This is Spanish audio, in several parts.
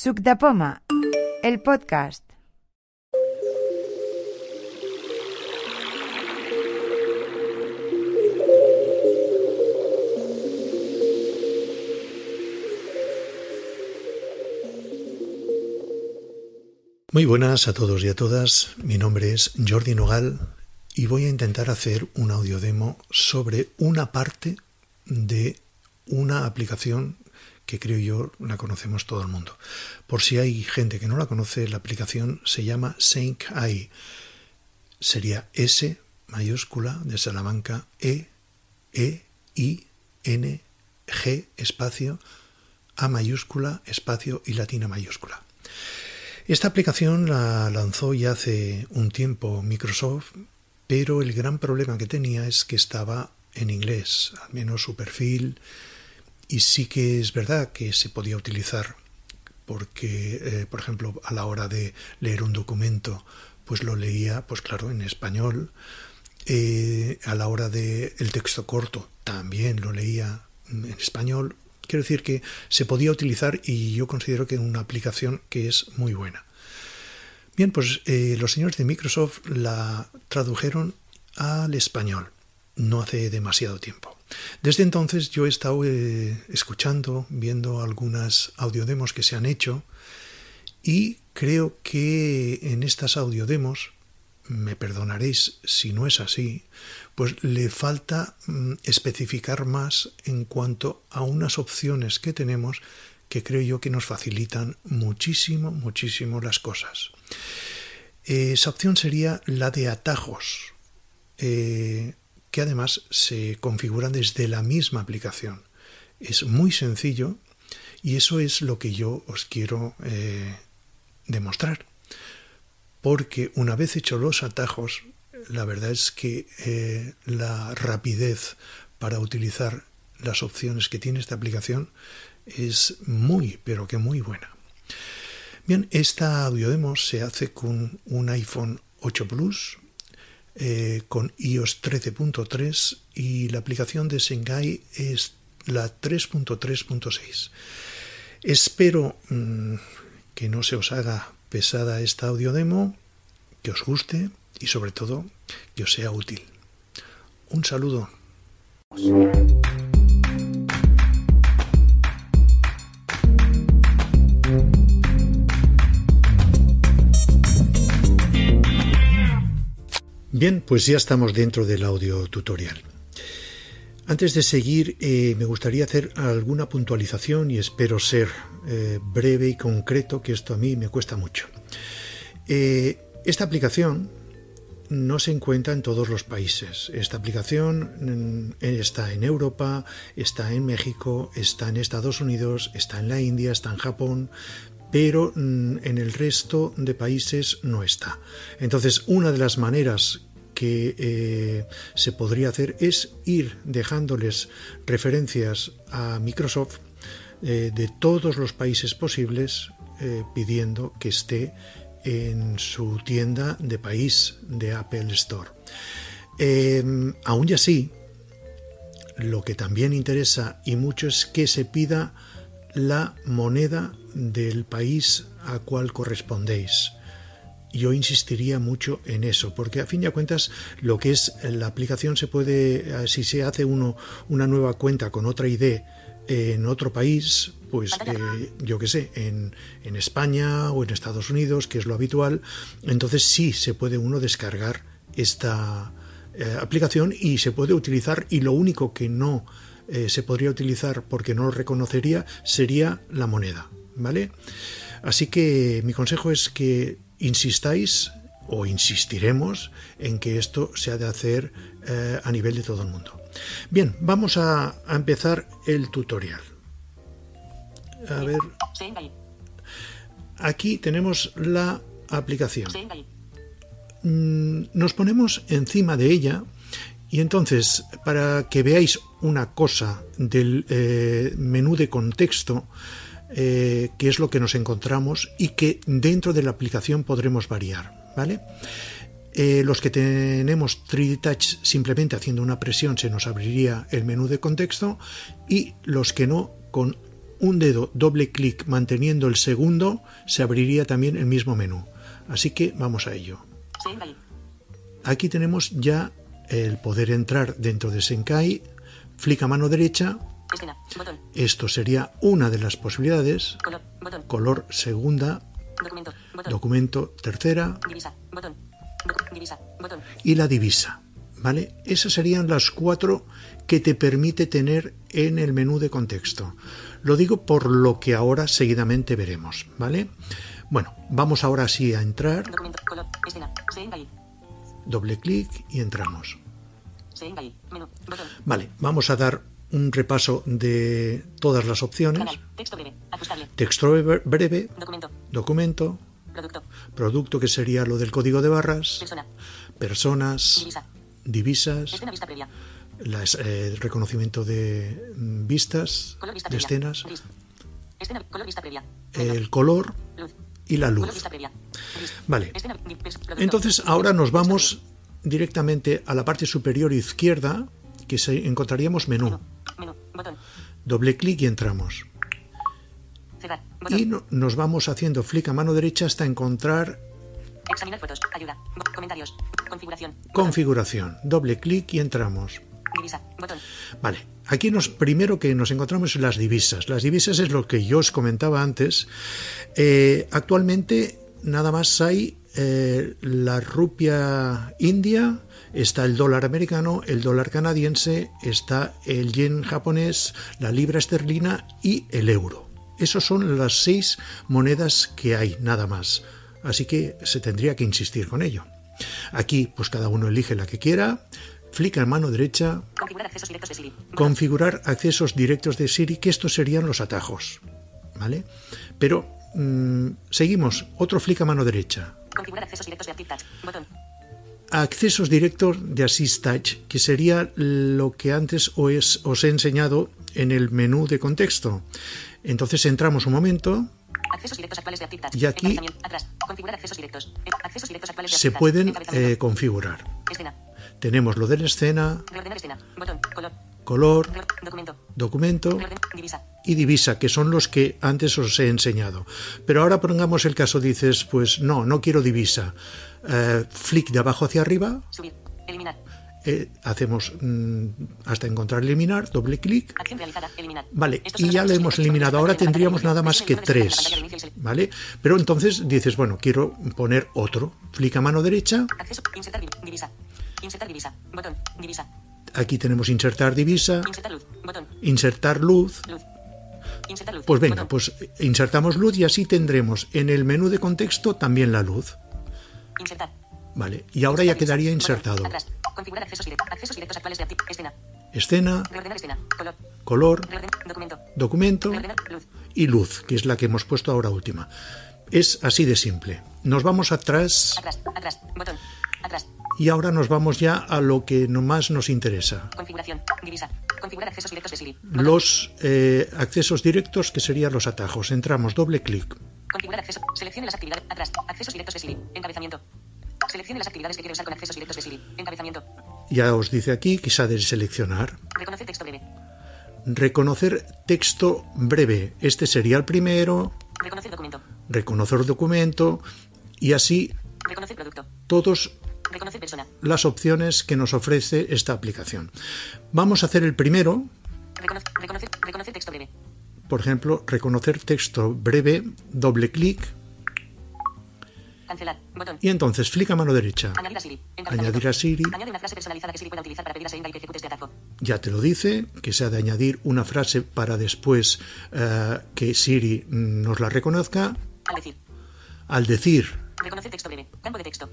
Suc de Poma, el podcast. Muy buenas a todos y a todas. Mi nombre es Jordi Nogal y voy a intentar hacer un audio demo sobre una parte de una aplicación que creo yo la conocemos todo el mundo. Por si hay gente que no la conoce, la aplicación se llama Sync AI. Sería S mayúscula de Salamanca E E I N G espacio A mayúscula espacio y latina mayúscula. Esta aplicación la lanzó ya hace un tiempo Microsoft, pero el gran problema que tenía es que estaba en inglés, al menos su perfil y sí que es verdad que se podía utilizar porque, eh, por ejemplo, a la hora de leer un documento, pues lo leía, pues claro, en español. Eh, a la hora de el texto corto, también lo leía en español. Quiero decir que se podía utilizar y yo considero que una aplicación que es muy buena. Bien, pues eh, los señores de Microsoft la tradujeron al español no hace demasiado tiempo. Desde entonces yo he estado eh, escuchando, viendo algunas audiodemos que se han hecho y creo que en estas audiodemos, me perdonaréis si no es así, pues le falta mm, especificar más en cuanto a unas opciones que tenemos que creo yo que nos facilitan muchísimo, muchísimo las cosas. esa opción sería la de atajos. Eh, además se configuran desde la misma aplicación. Es muy sencillo y eso es lo que yo os quiero eh, demostrar. Porque una vez hechos los atajos, la verdad es que eh, la rapidez para utilizar las opciones que tiene esta aplicación es muy, pero que muy buena. Bien, esta audio demo se hace con un iPhone 8 Plus, eh, con iOS 13.3 y la aplicación de Sengai es la 3.3.6. Espero mm, que no se os haga pesada esta audio demo, que os guste y sobre todo que os sea útil. Un saludo. Bien, pues ya estamos dentro del audio tutorial. Antes de seguir, eh, me gustaría hacer alguna puntualización y espero ser eh, breve y concreto, que esto a mí me cuesta mucho. Eh, esta aplicación no se encuentra en todos los países. Esta aplicación mm, está en Europa, está en México, está en Estados Unidos, está en la India, está en Japón, pero mm, en el resto de países no está. Entonces, una de las maneras que eh, se podría hacer es ir dejándoles referencias a Microsoft eh, de todos los países posibles eh, pidiendo que esté en su tienda de país de Apple Store. aún y así, lo que también interesa y mucho es que se pida la moneda del país a cual correspondéis yo insistiría mucho en eso, porque a fin de cuentas lo que es la aplicación se puede, eh, si se hace uno una nueva cuenta con otra ID en otro país, pues eh, yo qué sé, en, en, España o en Estados Unidos, que es lo habitual, entonces sí se puede uno descargar esta eh, aplicación y se puede utilizar y lo único que no se podría utilizar porque no lo reconocería sería la moneda, ¿vale? Así que mi consejo es que insistáis o insistiremos en que esto se ha de hacer eh, a nivel de todo el mundo. Bien, vamos a, empezar el tutorial. A ver. Aquí tenemos la aplicación. Mm, nos ponemos encima de ella y entonces, para que veáis una cosa del eh, menú de contexto, eh, qué es lo que nos encontramos y que dentro de la aplicación podremos variar, ¿vale? Eh, los que tenemos 3D Touch simplemente haciendo una presión se nos abriría el menú de contexto y los que no con un dedo doble clic manteniendo el segundo, se abriría también el mismo menú. Así que vamos a ello. Aquí tenemos ya el poder entrar dentro de Senkai, flick a mano derecha. Esto sería una de las posibilidades, Color. Segunda, Documento. Tercera Divisa. Botón. Docu- divisa. Botón. y la divisa. ¿Vale? Esas serían las cuatro que te permite tener en el menú de contexto. Lo digo por lo que ahora seguidamente veremos, ¿vale? Bueno, vamos ahora sí a entrar, Documento. Color. Escena. Senkai. doble clic y entramos. Menú. Vale, vamos a dar un repaso de todas las opciones. Canal. Texto breve. Ajustable. Texto breve- breve, Documento. documento, Producto. producto que sería lo del código de barras, Persona. personas, Divisa. divisas, Escena vista previa. las, eh, el reconocimiento de mm, vistas, Color vista de previa. escenas, Gris. Escena. Color vista previa. Menor. el color Luz. y la Color luz. vista previa. Gris. Vale. Escena. Entonces ahora nos vamos directamente a la parte superior izquierda que se, encontraríamos menú. Botón. Doble clic y entramos. Cerrar. Botón. Y no- nos vamos haciendo flick a mano derecha hasta encontrar Examinar fotos. Ayuda. Comentarios. Configuración. Botón. configuración. Doble clic y entramos. Divisa. Botón. Vale, aquí nos primero que nos encontramos las divisas. Las divisas es lo que yo os comentaba antes. Eh, actualmente nada más hay eh, la rupia india, está el dólar americano, el dólar canadiense, está el yen japonés, la libra esterlina y el euro. Esas son las seis monedas que hay, nada más. Así que se tendría que insistir con ello. Aquí, pues cada uno elige la que quiera, flick en mano derecha, Configurar accesos directos de Siri. Configurar accesos directos de Siri, que estos serían los atajos. ¿Vale? Pero mm, seguimos, otro flick a mano derecha. Configurar accesos directos de Active Touch. Botón. Accesos directos de Assist Touch, que sería lo que antes os, he enseñado en el menú de contexto. Entonces entramos un momento, Accesos directos actuales de Active Touch. Y aquí- Encabezamiento. Atrás. Configurar accesos directos. Eh, Accesos directos actuales de se pueden eh, configurar. Escena. Tenemos lo de la escena, Reordenar escena. Botón. Color. color, Reor- documento. documento Reorden. Divisa. y divisa, que son los que antes os he enseñado. Pero ahora pongamos el caso, dices, pues no, no quiero divisa. Eh, flick de abajo hacia arriba, Subir. Eliminar. eh, hacemos mm, hasta encontrar eliminar, doble clic. Vale, Estos y ya lo hemos eliminado. Ahora tendríamos nada más que tres. ¿Vale? Pero entonces dices, bueno, quiero poner otro. Flick a mano derecha. Acceso. Insertar divisa. Insertar divisa. Botón. Divisa. Aquí tenemos insertar divisa, Insertar luz. Botón. insertar luz. Luz. Insertar luz. Pues venga, Botón. pues insertamos luz y así tendremos en el menú de contexto también la luz. Insertar. Vale, y ahora ya quedaría insertado. Atrás. Configurar accesos directos. Accesos directos actuales de. Escena. Escena, Reordenar escena. Color. color, Reordenar. Documento. documento Reordenar. Luz. y luz, que es la que hemos puesto ahora última. Es así de simple. Nos vamos atrás Atrás. Atrás. Botón. Atrás. y ahora nos vamos ya a lo que más nos interesa. Configuración. Divisa. Configurar accesos directos de Siri. Los eh, accesos directos, que serían los atajos. Entramos, doble clic. Configurar acceso. Seleccione las actividades. Atrás. Accesos directos de Siri. Encabezamiento. Seleccione las actividades que quiere usar con accesos directos de Siri. Encabezamiento. Ya os dice aquí ha de seleccionar. Reconocer texto breve. Reconocer texto breve. Este sería el primero. Reconocer documento. Reconocer documento. Y así Reconocer producto. todas Reconocer persona. las opciones que nos ofrece esta aplicación. Vamos a hacer el primero. Recono- reconocer, reconocer texto breve. Por ejemplo, reconocer texto breve, doble clic Cancelar. Botón. y entonces flick a mano derecha. Añadir a Siri. Añadir a Siri. Añade una frase personalizada que Siri pueda utilizar para pedir a y que ejecute este atajo. Ya te lo dice, que se ha de añadir una frase para después eh, que Siri nos la reconozca. Al decir. Al decir, Reconocer texto breve. Campo de texto.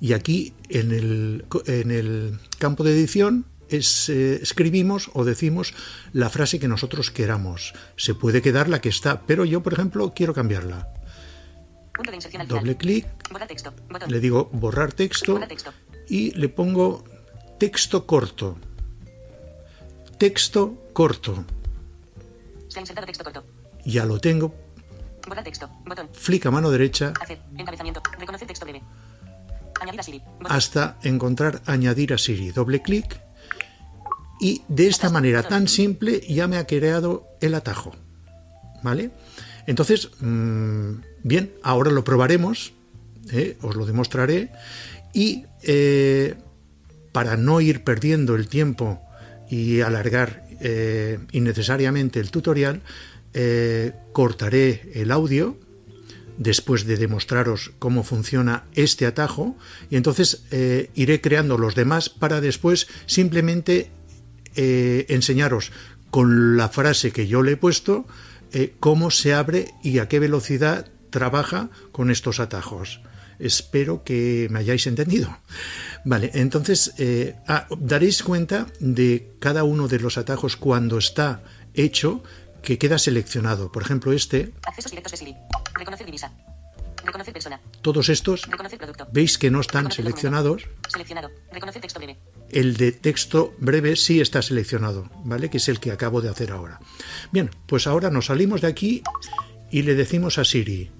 y aquí en el, en el campo de edición es, eh, escribimos o decimos la frase que nosotros queramos. Se puede quedar la que está, pero yo, por ejemplo, quiero cambiarla. Punto de inserción al final. Doble clic, le digo borrar texto Borrar texto. y le pongo texto corto. Texto corto. Se ha insertado texto corto. Ya lo tengo. Borrar texto. Botón. Flick a mano derecha Hacer. Encabezamiento. Reconocer texto breve. Añadir a Siri. Botón. hasta encontrar añadir a Siri. Doble clic. Y de esta manera tan simple ya me ha creado el atajo. ¿vale? Entonces, mm, bien, ahora lo probaremos, ¿eh? os lo demostraré y eh, para no ir perdiendo el tiempo y alargar eh, innecesariamente el tutorial, cortaré el audio después de demostraros cómo funciona este atajo y entonces iré creando los demás para después simplemente enseñaros con la frase que yo le he puesto eh, cómo se abre y a qué velocidad trabaja con estos atajos. Espero que me hayáis entendido. Vale, entonces eh, ah, daréis cuenta de cada uno de los atajos cuando está hecho que queda seleccionado. Por ejemplo, este. Accesos directos de Siri. Reconocer divisa. Reconocer persona. Todos estos, Reconocer producto. veis que no están Reconocer seleccionados. documento. Seleccionado. Reconocer texto breve. El de texto breve sí está seleccionado, ¿vale? Que es el que acabo de hacer ahora. Bien, pues ahora nos salimos de aquí y le decimos a Siri.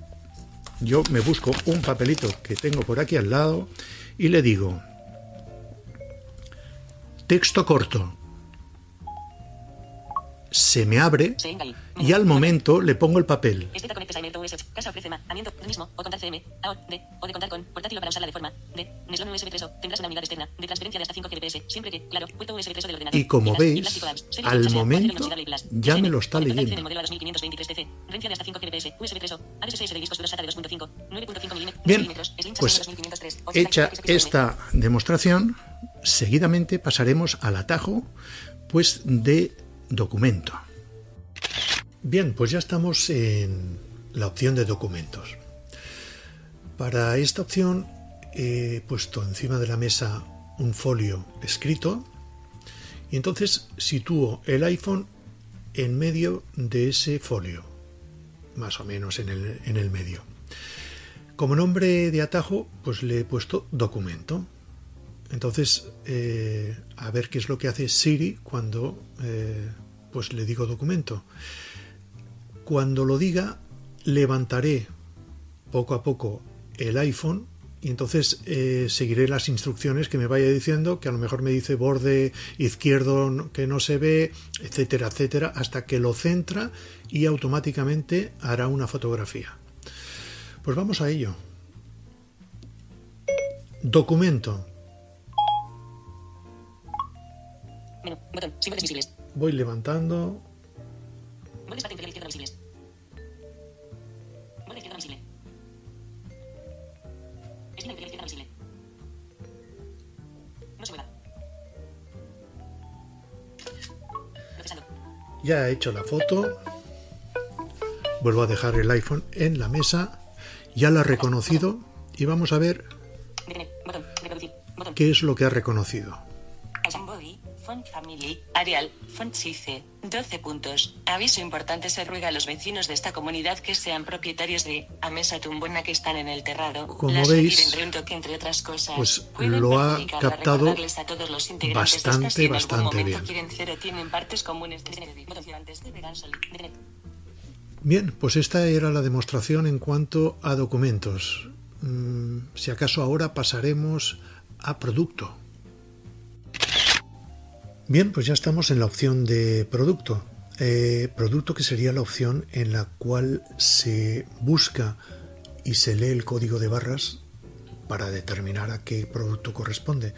Yo me busco un papelito que tengo por aquí al lado y le digo texto corto. Se me abre y al momento le pongo el papel. Esteta conectes a Emerto US. Casa ofrece más. Amiento. Mismo. O contar CM. A. O. D. O de contar con. Portátil o para usarla de forma. D. Neslon USB 3 o. Tendrás una unidad externa. De transferencia de hasta 5 gbps. Siempre que. Claro. Puerto USB 3 o del ordenador. Y como veis, al momento, ya me lo está leyendo. en el modelo a 2523 TC. Rencia de hasta 5 gbps. USB 3 o. ABSS de discos duros SATA de 2.5. 9.5 milímetros. Bien, pues chasea de 2503. hecha 80 XXM. esta demostración, seguidamente pasaremos al atajo pues de documento. Bien, pues ya estamos en la opción de documentos. Para esta opción he puesto encima de la mesa un folio escrito y entonces sitúo el iPhone en medio de ese folio, más o menos en el, en el medio. Como nombre de atajo, pues le he puesto documento. Entonces, eh, a ver qué es lo que hace Siri cuando eh, pues le digo documento. Cuando lo diga, levantaré poco a poco el iPhone y entonces eh, seguiré las instrucciones que me vaya diciendo, que a lo mejor me dice borde izquierdo que no se ve, etcétera, etcétera, hasta que lo centra y automáticamente hará una fotografía. Pues vamos a ello. Documento. Menú. Botón. Símbolos visibles. Voy levantando. Parte inferior izquierda visibles. Borde izquierda visible. Esquina inferior izquierda visible. No se mueva. Procesando. Ya he hecho la foto. Vuelvo a dejar el iPhone en la mesa. Ya la ha reconocido. Y vamos a ver qué es lo que ha reconocido. Family, Arial, Font Size, 12 puntos. Aviso importante se ruega a los vecinos de esta comunidad que sean propietarios de a mesa tumbona que están en el terrado. Como las veis, toque, entre otras cosas. pues lo ha captado a todos los integrantes bastante, si bastante bien. cero tienen partes comunes. Bien, pues esta era la demostración en cuanto a documentos. Mm, si acaso ahora pasaremos a producto. Bien, pues ya estamos en la opción de producto. Eh, producto que sería la opción en la cual se busca y se lee el código de barras para determinar a qué producto corresponde.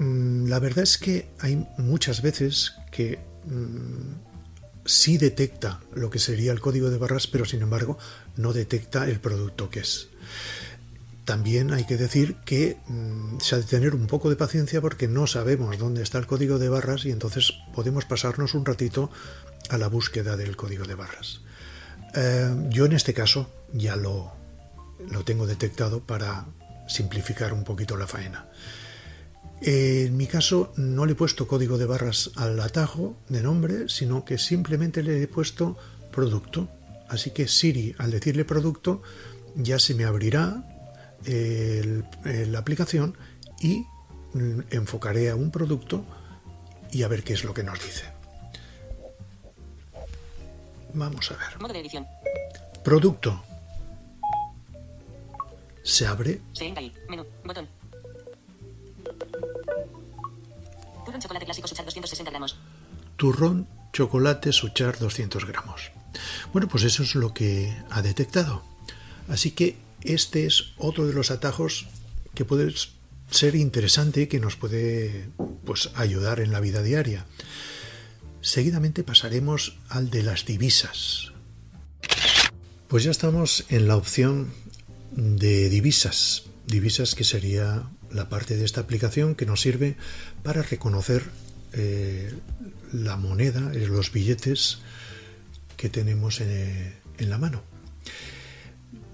Mm, La verdad es que hay muchas veces que mm, sí detecta lo que sería el código de barras, pero sin embargo no detecta el producto que es. También hay que decir que mm, se ha de tener un poco de paciencia porque no sabemos dónde está el código de barras y entonces podemos pasarnos un ratito a la búsqueda del código de barras. Eh, yo en este caso ya lo, lo tengo detectado para simplificar un poquito la faena. En mi caso no le he puesto código de barras al atajo de nombre, sino que simplemente le he puesto producto. Así que Siri, al decirle producto, ya se me abrirá el- el- la aplicación y mm, enfocaré a un producto y a ver qué es lo que nos dice. Vamos a ver. Modo de edición. Producto. Se abre. Se engali. Menú. Botón. Turrón chocolate clásico Suchar 260 gramos. Turrón chocolate Suchar 200 gramos. Bueno, pues eso es lo que ha detectado. Así que este es otro de los atajos que puede ser interesante y que nos puede pues, ayudar en la vida diaria. Seguidamente pasaremos al de las divisas. Pues ya estamos en la opción de divisas. Divisas que sería la parte de esta aplicación que nos sirve para reconocer eh, la moneda, los billetes que tenemos en, en la mano.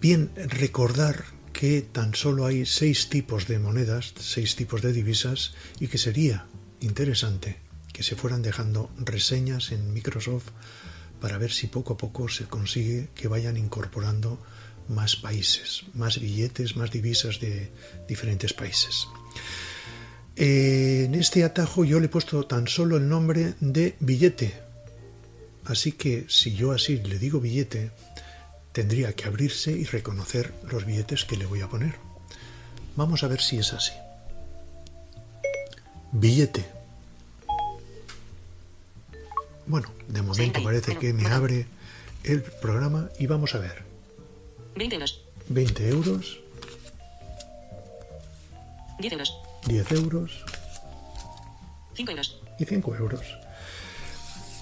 Bien, recordar que tan solo hay seis tipos de monedas, seis tipos de divisas, y que sería interesante que se fueran dejando reseñas en Microsoft para ver si poco a poco se consigue que vayan incorporando más países, más billetes, más divisas de diferentes países. En este atajo yo le he puesto tan solo el nombre de billete. Así que si yo así le digo billete, tendría que abrirse y reconocer los billetes que le voy a poner. Vamos a ver si es así. Billete. Bueno, de momento parece que me abre el programa y vamos a ver. 20 euros. 20 euros, 10 euros. 10 euros 5 euros. y 5 euros.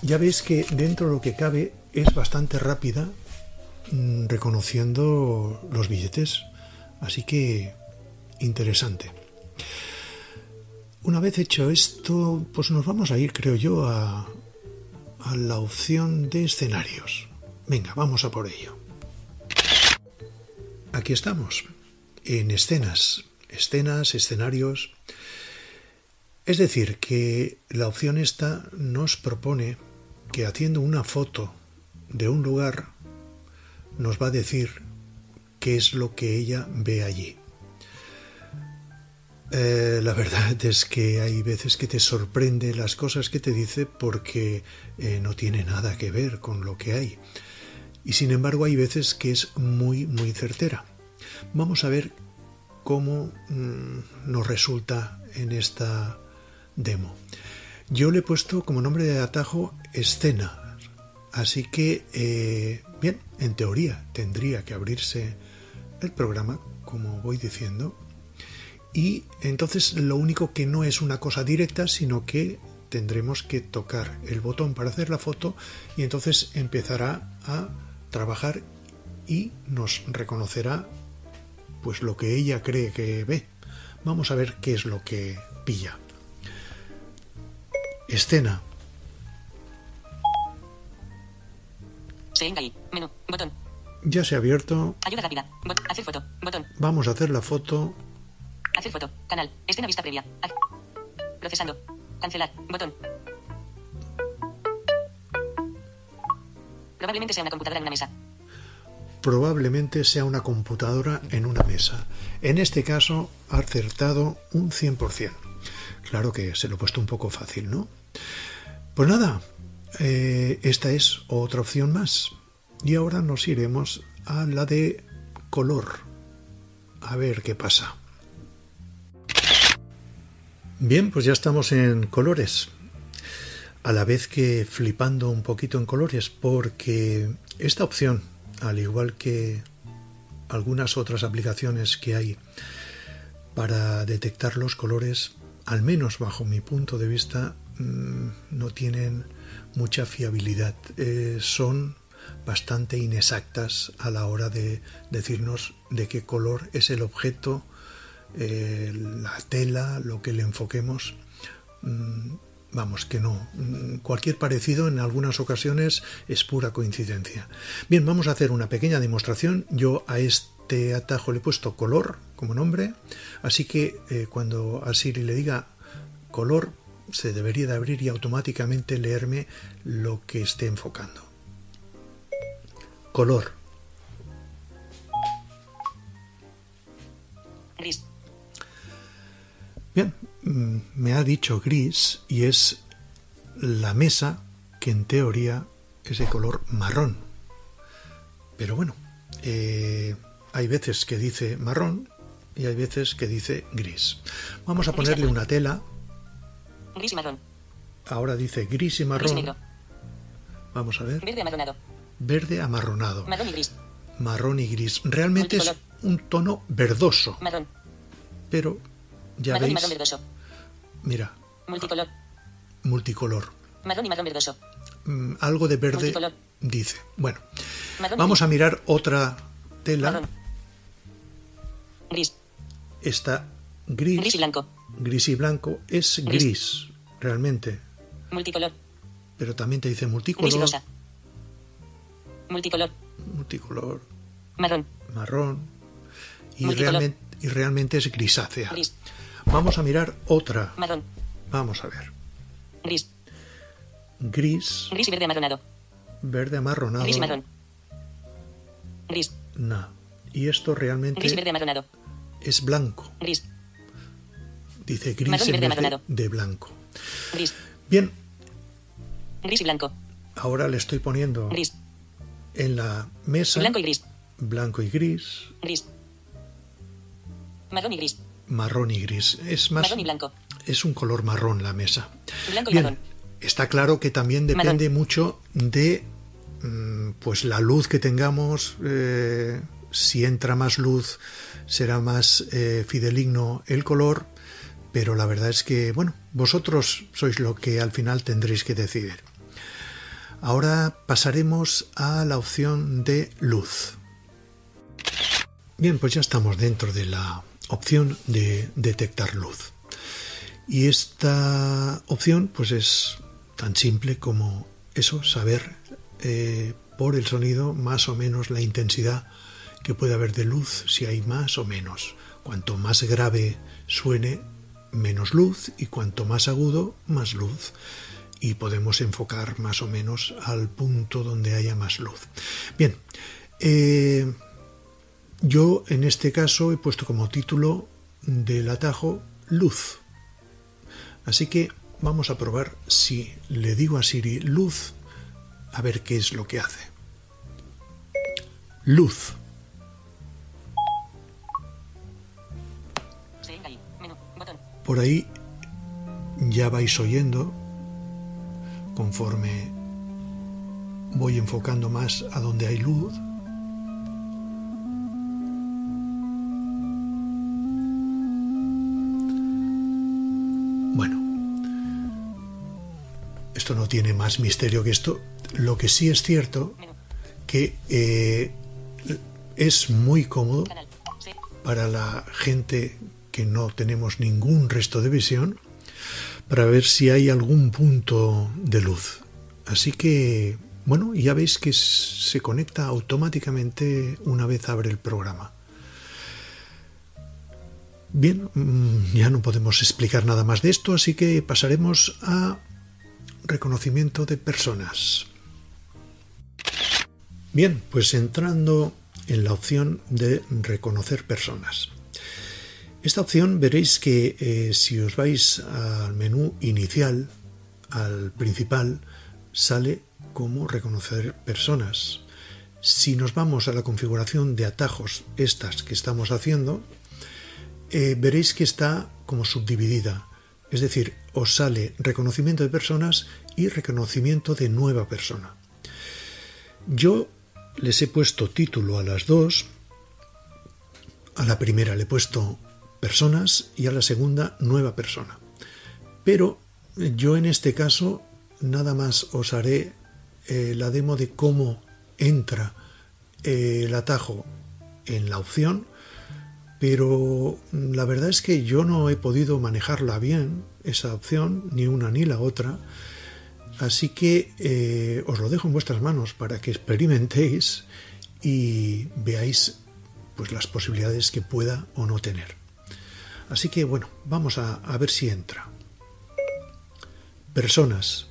Ya veis que dentro de lo que cabe es bastante rápida reconociendo los billetes. Así que interesante. Una vez hecho esto, pues nos vamos a ir, creo yo, a, a la opción de escenarios. Venga, vamos a por ello. Aquí estamos, en escenas, escenas, escenarios. Es decir, que la opción esta nos propone que haciendo una foto de un lugar nos va a decir qué es lo que ella ve allí. Eh, la verdad es que hay veces que te sorprende las cosas que te dice porque eh, no tiene nada que ver con lo que hay. Y sin embargo hay veces que es muy, muy certera. Vamos a ver cómo mm, nos resulta en esta demo. Yo le he puesto como nombre de atajo escena. Así que, eh, en teoría tendría que abrirse el programa, como voy diciendo. Y entonces lo único que no es una cosa directa, sino que tendremos que tocar el botón para hacer la foto y entonces empezará a trabajar y nos reconocerá pues lo que ella cree que ve. Vamos a ver qué es lo que pilla. Escena. Sengai. Menú. Botón. Ya se ha abierto. Ayuda rápida. Bot- hacer foto. Botón. Vamos a hacer la foto. Hacer foto. Canal. Escena vista previa. Ac- Procesando. Cancelar. Botón. Probablemente sea una computadora en una mesa. Probablemente sea una computadora en una mesa. En este caso ha acertado un 100%. Claro que se lo he puesto un poco fácil, ¿no? Pues nada, eh, esta es otra opción más. Y ahora nos iremos a la de color. A ver qué pasa. Bien, pues ya estamos en colores. A la vez que flipando un poquito en colores, porque esta opción, al igual que algunas otras aplicaciones que hay para detectar los colores, al menos bajo mi punto de vista, mm, no tienen mucha fiabilidad. Eh, son bastante inexactas a la hora de decirnos de qué color es el objeto, eh, la tela, lo que le enfoquemos. Mm, Vamos, que no. Mm, Cualquier parecido en algunas ocasiones es pura coincidencia. Bien, vamos a hacer una pequeña demostración. Yo a este atajo le he puesto color como nombre, así que eh, cuando a Siri le diga color, se debería de abrir y automáticamente leerme lo que esté enfocando. Color. Gris. Bien, mm, me ha dicho gris y es la mesa que en teoría es de color marrón. Pero bueno, eh, hay veces que dice marrón y hay veces que dice gris. Vamos a ponerle una tela. Gris y marrón. Ahora dice gris y Gris y marrón. negro. Vamos a ver. Verde amarronado. verde amarronado, Marrón y gris. marrón y gris. Realmente es un tono verdoso, Marrón. pero ya marrón y veis, marrón verdoso. mira, Multicolor. multicolor. Marrón y marrón verdoso. Mm, algo de verde Multicolor. dice. Bueno, Marrón y vamos a mirar otra tela. Marrón. Gris. Esta gris, Gris y blanco. Gris y blanco es Gris. gris, realmente, Multicolor. pero también te dice Gris y multicolor, rosa. Multicolor. multicolor, Marrón. marrón y Multicolor. realmente, y realmente es grisácea. Gris. Vamos a mirar otra. Marrón. Vamos a ver. Gris. Gris, Gris y verde amarronado. verde amarronado. Gris y marrón. Gris. No. Y esto realmente Gris y verde amarronado. es blanco. Gris. Dice gris en vez de blanco. Gris. Bien, Gris y blanco. ahora le estoy poniendo Gris. en la mesa Blanco y gris. blanco y gris, Gris. Marrón y gris. marrón y gris. Es más, Marrón y blanco. es un color marrón la mesa. Blanco y Bien, marrón. está claro que también depende mucho de mm, pues la luz que tengamos. eh, si entra más luz, será más eh, fideligno el color. Pero la verdad es que, bueno, vosotros sois lo que al final tendréis que decidir. Ahora pasaremos a la opción de luz. Bien, pues ya estamos dentro de la opción de detectar luz. Y esta opción pues es tan simple como eso, saber eh, por el sonido más o menos la intensidad que puede haber de luz, si hay más o menos. Cuanto más grave suene, menos luz y cuanto más agudo, más luz. Y podemos enfocar más o menos al punto donde haya más luz. Bien, eh, yo en este caso he puesto como título del atajo luz. Así que vamos a probar si le digo a Siri luz, a ver qué es lo que hace. Luz. Por ahí ya vais oyendo conforme voy enfocando más a donde hay luz. Bueno, esto no tiene más misterio que esto. Lo que sí es cierto que eh, es muy cómodo para la gente que no tenemos ningún resto de visión para ver si hay algún punto de luz. Así que, bueno, ya veis que se conecta automáticamente una vez abre el programa. Bien, mm, ya no podemos explicar nada más de esto, así que pasaremos a reconocimiento de personas. Bien, pues entrando en la opción de reconocer personas. Esta opción veréis que eh, si os vais al menú inicial, al principal, sale como reconocer personas. Si nos vamos a la configuración de atajos, estas que estamos haciendo, eh, veréis que está como subdividida. Es decir, os sale reconocimiento de personas y reconocimiento de nueva persona. Yo les he puesto título a las dos. A la primera le he puesto personas y a la segunda nueva persona. Pero yo en este caso nada más os haré eh, la demo de cómo entra eh, el atajo en la opción, pero la verdad es que yo no he podido manejarla bien, esa opción, ni una ni la otra. Así que eh, os lo dejo en vuestras manos para que experimentéis y veáis pues las posibilidades que pueda o no tener. Así que bueno, vamos a, a ver si entra. Personas.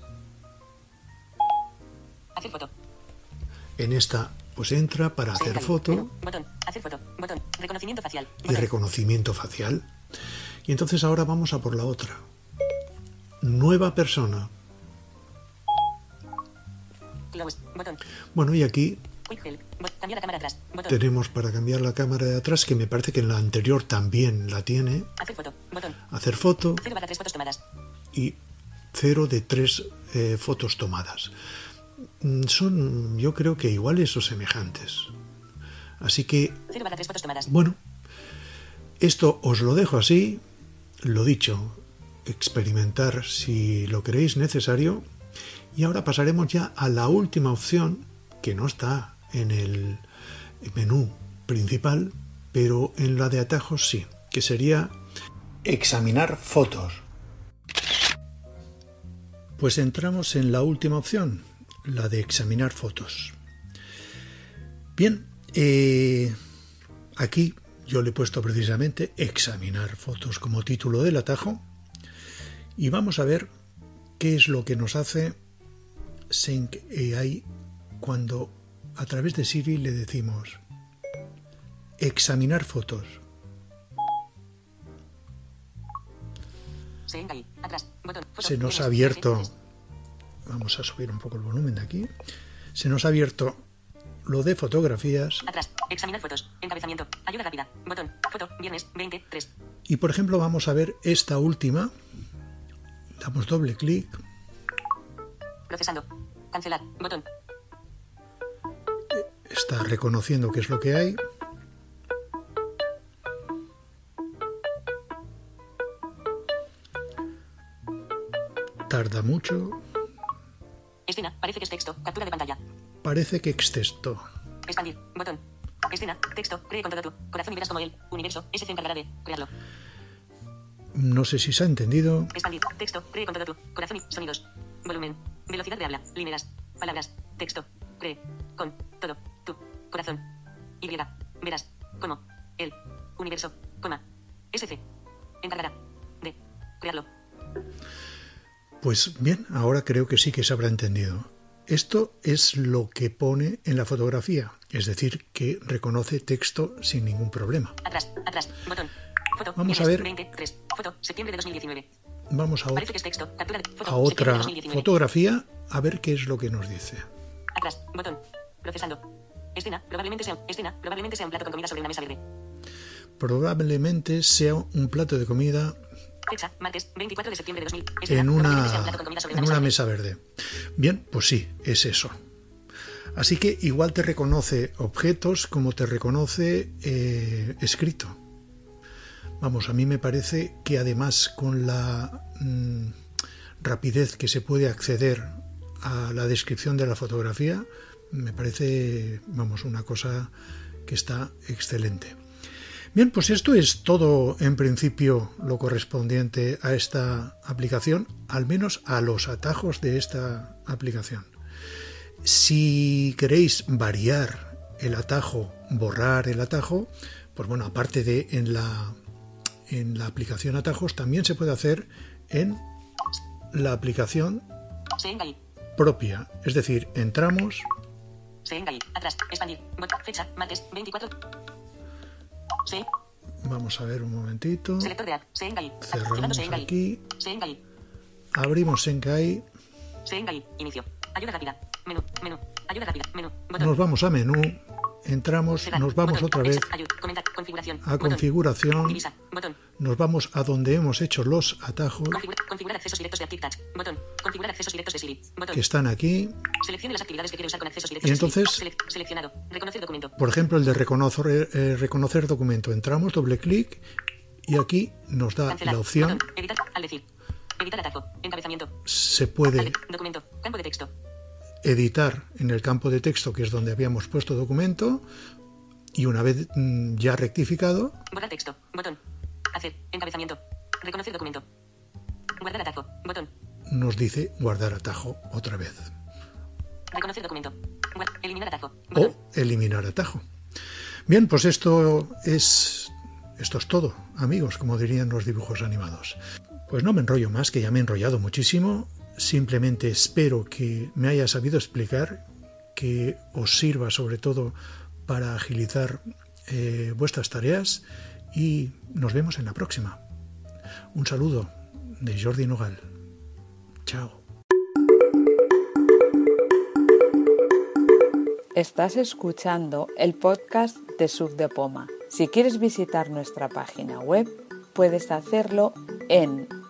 Hacer foto. En esta pues entra para hacer foto. Botón. Hacer foto. Botón. Reconocimiento facial. y reconocimiento facial. Y entonces ahora vamos a por la otra. Nueva persona. Close. Botón. Bueno, y aquí Tenemos para cambiar la cámara de atrás, que me parece que en la anterior también la tiene. Hacer foto. Botón. Hacer foto 0 barra 3 fotos tomadas. y cero de tres eh, fotos tomadas. mm, son yo creo que iguales o semejantes. Así que, 0 barra 3 fotos tomadas. bueno, esto os lo dejo así, lo dicho, experimentar si lo creéis necesario. Y ahora pasaremos ya a la última opción, que no está en el menú principal, pero en la de atajos sí, que sería examinar fotos. Pues entramos en la última opción, la de examinar fotos. Bien, eh, aquí yo le he puesto precisamente examinar fotos como título del atajo y vamos a ver qué es lo que nos hace Sync AI cuando a través de Siri le decimos examinar fotos. Se nos ha abierto, vamos a subir un poco el volumen de aquí, se nos ha abierto lo de fotografías Atrás. Examinar fotos. Encabezamiento. Ayuda rápida. Botón. Foto. Viernes. 20. 3. y por ejemplo vamos a ver esta última, damos doble clic, Procesando. Cancelar. Botón. Está reconociendo qué es lo que hay. Tarda mucho. Escena. Parece que es texto. Captura de pantalla. Parece que extesto. Expandir. Botón. Escena. Texto. Cree con todo tu corazón y verás como él. Universo. S se encargará de crearlo. No sé si se ha entendido. Expandir. Texto. Cree con todo tu corazón y sonidos. Volumen. Velocidad de habla. Líneas. Palabras. Texto. Cree. Con todo corazón. Y. Verás. Como. El. Universo. Coma. SC. Encargará. De. Crearlo. Pues bien, ahora creo que sí que se habrá entendido. Esto es lo que pone en la fotografía, es decir, que reconoce texto sin ningún problema. Atrás. Atrás. Botón. Foto. Vamos a ver. 20. 3. Foto. Septiembre de 2019. Vamos a, Parece que es texto. Captura de. Foto. a de otra 2019. fotografía a ver qué es lo que nos dice. Atrás. Botón. Procesando. Escena. Probablemente sea. Escena. Probablemente sea un plato con comida sobre una mesa verde. Probablemente sea un plato de comida Fecha. Martes. 24 de septiembre de 2000. Escena. en Probablemente sea un una, plato con comida sobre en una una mesa mesa verde. Bien, pues sí, es eso. Así que igual te reconoce objetos como te reconoce eh, escrito. Vamos, a mí me parece que además con la mm, rapidez que se puede acceder a la descripción de la fotografía, me parece, vamos, una cosa que está excelente. Bien, pues esto es todo en principio lo correspondiente a esta aplicación, al menos a los atajos de esta aplicación. Si queréis variar el atajo, borrar el atajo, pues bueno, aparte de en la, en la aplicación atajos, también se puede hacer en la aplicación propia. Es decir, entramos, Engai. Atrás. Expandir. Fecha. Martes. 24. Se. vamos a ver un momentito, Selector de app. Se engai. Activando cerramos aquí, Se engai. abrimos Senkai, Se engai. Inicio. Ayuda rápida. Menú. Menú. Ayuda rápida. Menú. Botón. nos vamos a menú, entramos, nos vamos otra vez a configuración, nos vamos a donde hemos hecho los atajos que están aquí, Y entonces- por ejemplo el de reconocer, eh, reconocer documento, entramos, doble clic y aquí nos da la opción, se puede editar en el campo de texto que es donde habíamos puesto documento y una vez mm, ya rectificado, Borrar texto. Botón. Hacer. Encabezamiento. Reconocer documento. Guardar atajo. Botón. nos dice guardar atajo otra vez Reconocer documento. Eliminar atajo. Botón. o eliminar atajo. Bien, pues esto es esto es todo, amigos, como dirían los dibujos animados. Pues no me enrollo más, que ya me he enrollado muchísimo. Simplemente espero que me haya sabido explicar, que os sirva sobre todo para agilizar eh, vuestras tareas y nos vemos en la próxima. Un saludo de Jordi Nogal. Chao. Estás escuchando el podcast de Sub de Poma. Si quieres visitar nuestra página web, puedes hacerlo en